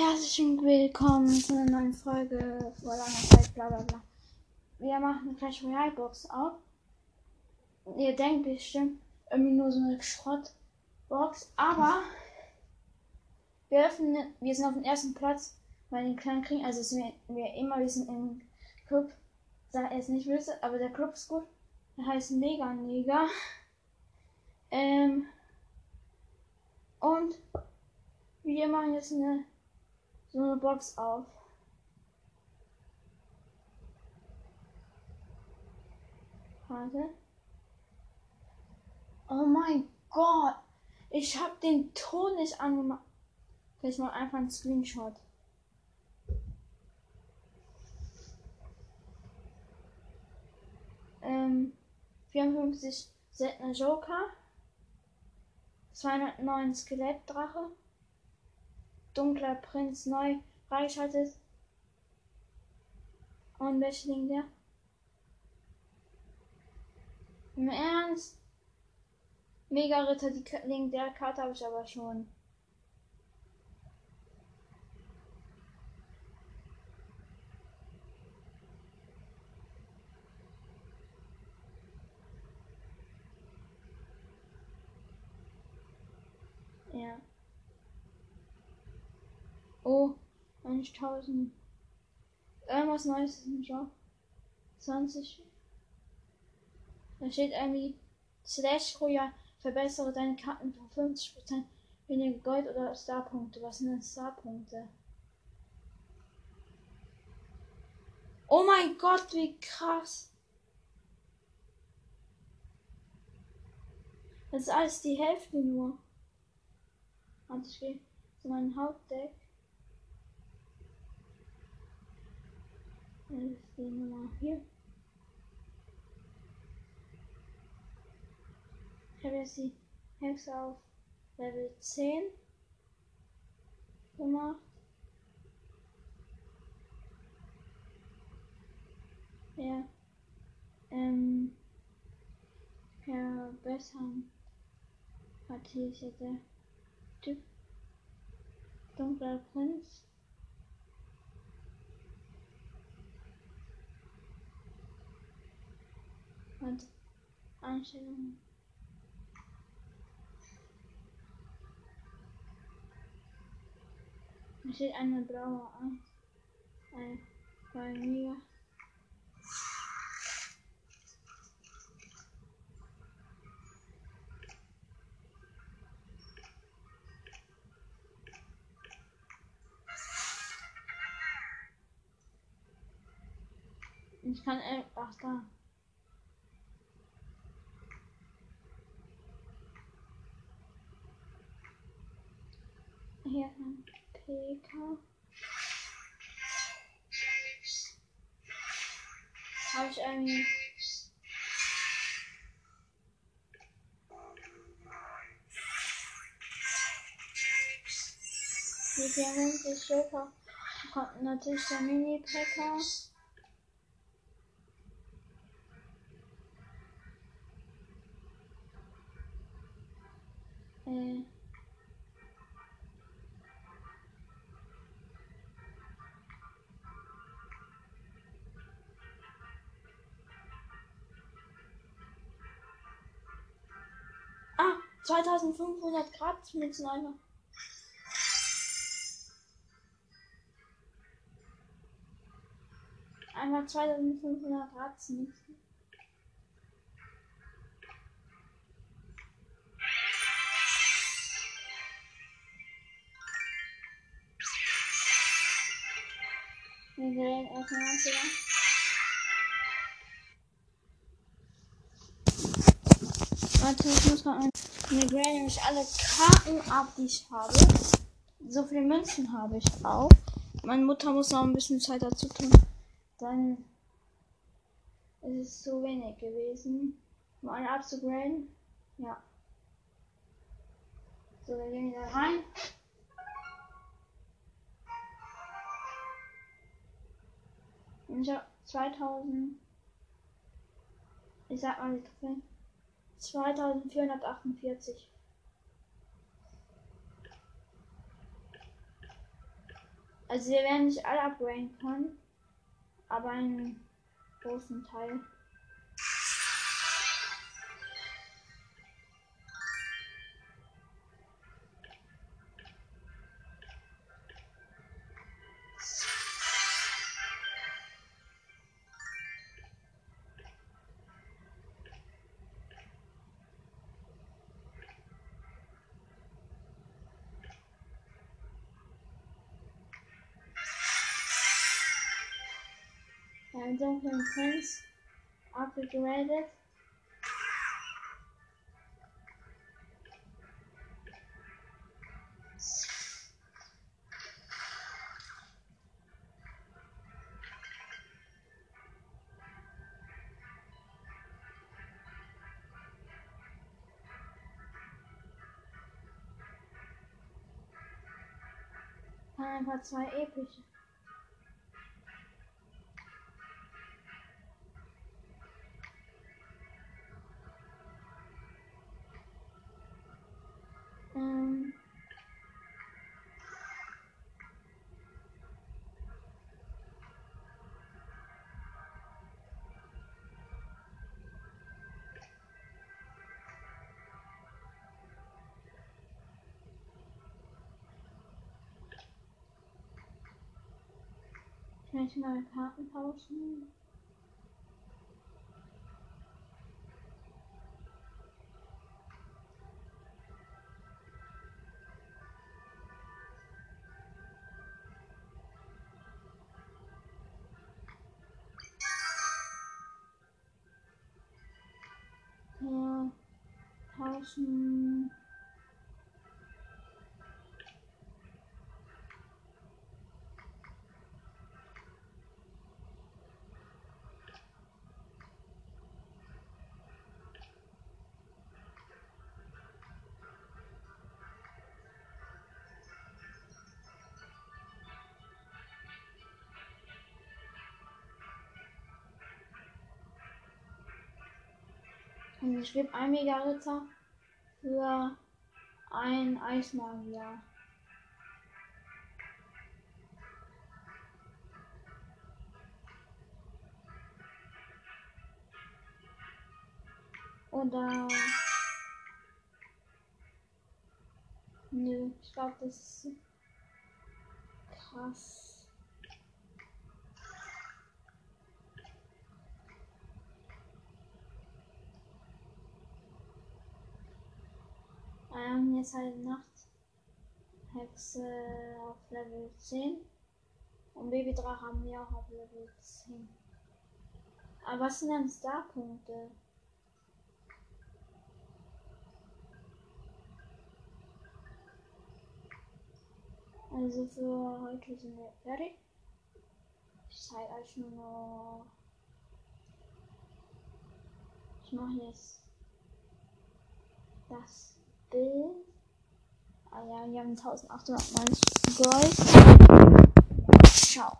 Herzlich willkommen zu einer neuen Folge vor langer Zeit, bla bla bla. Wir machen Clash Royale Box auf. Ihr denkt bestimmt irgendwie nur so eine Schrottbox, aber wir öffnen, wir sind auf dem ersten Platz bei den kleinen Kriegen, also sind wir immer, wir sind im Club, sei es nicht böse, aber der Club ist gut. Der heißt Mega Neger. Ähm, und wir machen jetzt eine so eine Box auf. Warte. Oh mein Gott. Ich habe den Ton nicht angemacht. Vielleicht mal einfach einen Screenshot. Ähm, 54 seltener Joker. 209 Skelettdrache. Dunkler Prinz neu freigeschaltet. Und welche liegen der? Im Ernst? Mega Ritter, die liegen der Karte habe ich aber schon. Ja. Oh, 1000. Irgendwas Neues ist im Job. 20. Da steht irgendwie Slash Royal. Verbessere deine Karten für 50% weniger Gold oder Starpunkte. Was sind denn Starpunkte? Oh mein Gott, wie krass. Das ist alles die Hälfte nur. Warte, ich gehe zu meinem Hauptdeck. Das ist die Nummer hier. Ich habe jetzt die Hexe auf Level 10 gemacht. Ja. Ähm. Verbessern. Hat hier jetzt der Typ. Dunkler Prinz. Und Einstellungen. Hier steht eine blaue an. Ein bei mir. Ich kann einfach da. Hier ein PK. Habe ich irgendwie. Die 94 Joker kommt natürlich der Mini-Packer. Äh. 2500 Grad mit Sniper. Einmal 2500 Grad mixen. Wir gehen erstmal wieder. Warte, ich muss mal mir graden nämlich alle Karten ab, die ich habe. So viele Münzen habe ich auch. Meine Mutter muss noch ein bisschen Zeit dazu tun. Dann ist es zu wenig gewesen, um alle abzugraden. Ja. So, wir gehen wieder rein. Und ich habe 2000. Ich sag mal die Trophäen. 2448. Also wir werden nicht alle upgraden können, aber einen großen Teil. Ja, dunklen Prinz upgraded. Einfach zwei epische. Kann ich mal Karten tauschen? Ja, tauschen. Und ich ein Mega-Ritter für ein Eismagier. Oder. Nö, ich glaube, das ist krass. Ähm, jetzt halt Nachthexe auf Level 10. Und Babydrache haben wir auch auf Level 10. Aber was sind denn Starpunkte? Also für heute sind wir fertig. Ich zeige euch nur noch. Ich mache jetzt das Bild. Ah ja, wir haben 1890 Gold.